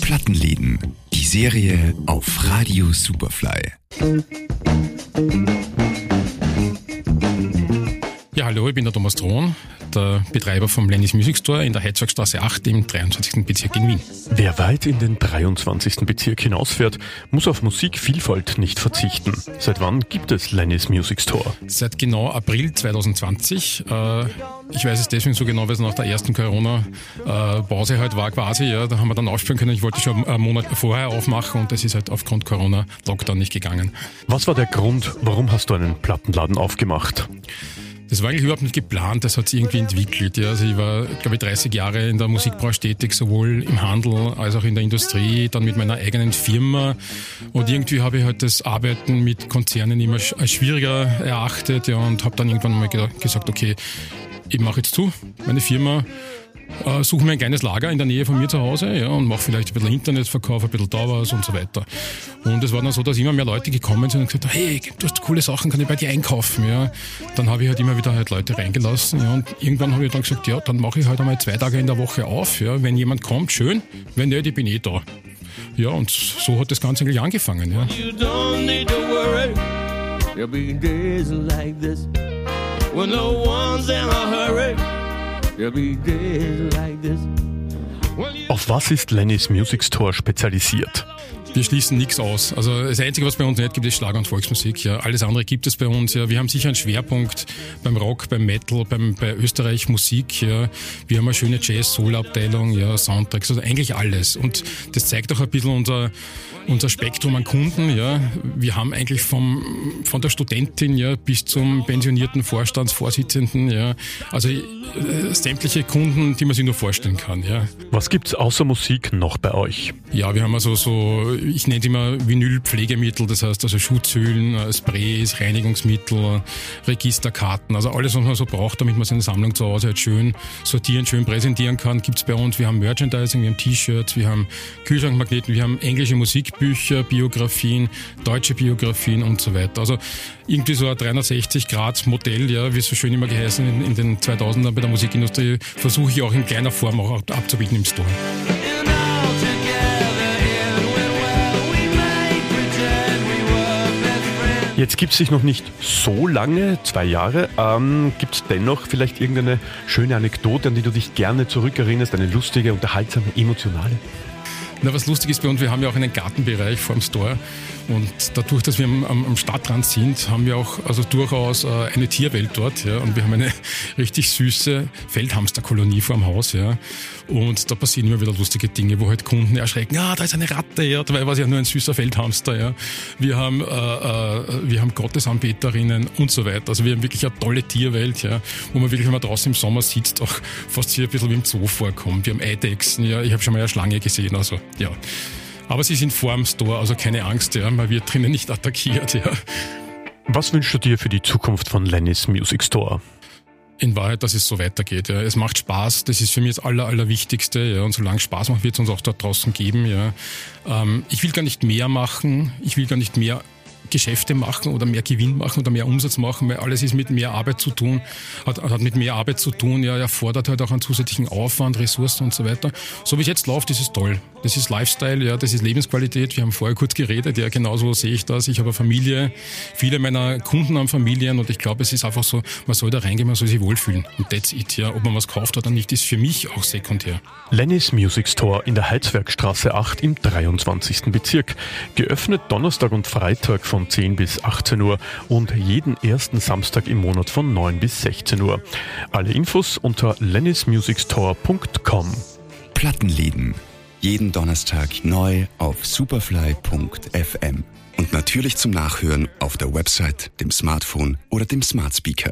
Plattenläden, die Serie auf Radio Superfly. Ja, hallo, ich bin der Thomas Thron, der Betreiber vom Lennis Music Store in der Heizwerkstraße 8 im 23. Bezirk in Wien. Wer weit in den 23. Bezirk hinausfährt, muss auf Musikvielfalt nicht verzichten. Seit wann gibt es Lennis Music Store? Seit genau April 2020. Äh, ich weiß es deswegen so genau, weil es nach der ersten Corona-Pause halt war quasi. Ja, da haben wir dann aufspielen können. Ich wollte schon einen Monat vorher aufmachen und das ist halt aufgrund Corona-Lockdown nicht gegangen. Was war der Grund, warum hast du einen Plattenladen aufgemacht? Das war eigentlich überhaupt nicht geplant, das hat sich irgendwie entwickelt. Ja. Also ich war, glaube ich, 30 Jahre in der Musikbranche tätig, sowohl im Handel als auch in der Industrie, dann mit meiner eigenen Firma. Und irgendwie habe ich halt das Arbeiten mit Konzernen immer als schwieriger erachtet ja, und habe dann irgendwann mal gesagt, okay, ich mache jetzt zu, meine Firma äh, suche mir ein kleines Lager in der Nähe von mir zu Hause ja, und mache vielleicht ein bisschen Internetverkauf, ein bisschen da was und so weiter. Und es war dann so, dass immer mehr Leute gekommen sind und gesagt haben, hey, du hast coole Sachen, kann ich bei dir einkaufen? Ja. Dann habe ich halt immer wieder halt Leute reingelassen ja, und irgendwann habe ich dann gesagt, ja, dann mache ich halt einmal zwei Tage in der Woche auf. Ja. Wenn jemand kommt, schön, wenn nicht, ich bin eh da. Ja, und so hat das Ganze eigentlich angefangen. Ja. There'll be days like this when no one's in a hurry. Auf was ist Lennys Music Store spezialisiert? Wir schließen nichts aus. Also das Einzige, was bei uns nicht gibt, ist Schlager und Volksmusik. Ja, alles andere gibt es bei uns. Ja, wir haben sicher einen Schwerpunkt beim Rock, beim Metal, beim, bei Österreich Musik. Ja, wir haben eine schöne Jazz-Soul-Abteilung, ja, Soundtracks, also eigentlich alles. Und das zeigt auch ein bisschen unser unser Spektrum an Kunden. Ja, wir haben eigentlich vom von der Studentin ja bis zum pensionierten Vorstandsvorsitzenden. Ja, also äh, sämtliche Kunden, die man sich nur vorstellen kann. Ja. Was gibt's außer Musik noch bei euch? Ja, wir haben also so ich nenne es immer Vinylpflegemittel, das heißt also Schutzhüllen, äh, Sprays, Reinigungsmittel, Registerkarten, also alles, was man so braucht, damit man seine Sammlung zu Hause halt schön sortieren, schön präsentieren kann, gibt es bei uns. Wir haben Merchandising, wir haben T-Shirts, wir haben Kühlschrankmagneten, wir haben englische Musikbücher, Biografien, deutsche Biografien und so weiter. Also irgendwie so ein 360-Grad-Modell, ja, wie es so schön immer geheißen in, in den 2000ern bei der Musikindustrie, versuche ich auch in kleiner Form auch abzubieten im Store. Jetzt gibt es sich noch nicht so lange, zwei Jahre. Ähm, gibt es dennoch vielleicht irgendeine schöne Anekdote, an die du dich gerne zurückerinnerst, eine lustige, unterhaltsame, emotionale? Na, was lustig ist bei uns, wir haben ja auch einen Gartenbereich vor dem Store und dadurch, dass wir am, am Stadtrand sind, haben wir auch also durchaus äh, eine Tierwelt dort ja, und wir haben eine richtig süße Feldhamsterkolonie vor dem Haus ja. Und da passieren immer wieder lustige Dinge, wo halt Kunden erschrecken, ah, da ist eine Ratte, ja, dabei war es ja nur ein süßer Feldhamster, ja. Wir haben, äh, äh, wir haben Gottesanbeterinnen und so weiter. Also wir haben wirklich eine tolle Tierwelt, ja, wo man wirklich, wenn man draußen im Sommer sitzt, auch fast hier ein bisschen wie im Zoo vorkommt. Wir haben Eidechsen, ja, ich habe schon mal eine Schlange gesehen, also ja. Aber sie sind vor dem Store, also keine Angst, ja, man wird drinnen nicht attackiert, ja. Was wünschst du dir für die Zukunft von Lennis Music Store? in Wahrheit, dass es so weitergeht. Ja. Es macht Spaß, das ist für mich das Aller, Allerwichtigste. Ja. Und solange es Spaß macht, wird es uns auch dort draußen geben. Ja. Ähm, ich will gar nicht mehr machen, ich will gar nicht mehr Geschäfte machen oder mehr Gewinn machen oder mehr Umsatz machen, weil alles ist mit mehr Arbeit zu tun, hat, hat mit mehr Arbeit zu tun, ja, erfordert halt auch einen zusätzlichen Aufwand, Ressourcen und so weiter. So wie es jetzt läuft, ist es toll. Das ist Lifestyle, ja, das ist Lebensqualität. Wir haben vorher kurz geredet, ja, genauso sehe ich das. Ich habe eine Familie, viele meiner Kunden haben Familien und ich glaube, es ist einfach so, man soll da reingehen, man soll sich wohlfühlen. Und that's it, ja. Ob man was kauft oder nicht, ist für mich auch sekundär. Lennis Music Store in der Heizwerkstraße 8 im 23. Bezirk. Geöffnet Donnerstag und Freitag von 10 bis 18 Uhr und jeden ersten Samstag im Monat von 9 bis 16 Uhr. Alle Infos unter lennismusicstore.com. Plattenläden jeden Donnerstag neu auf superfly.fm. Und natürlich zum Nachhören auf der Website, dem Smartphone oder dem Smart Speaker.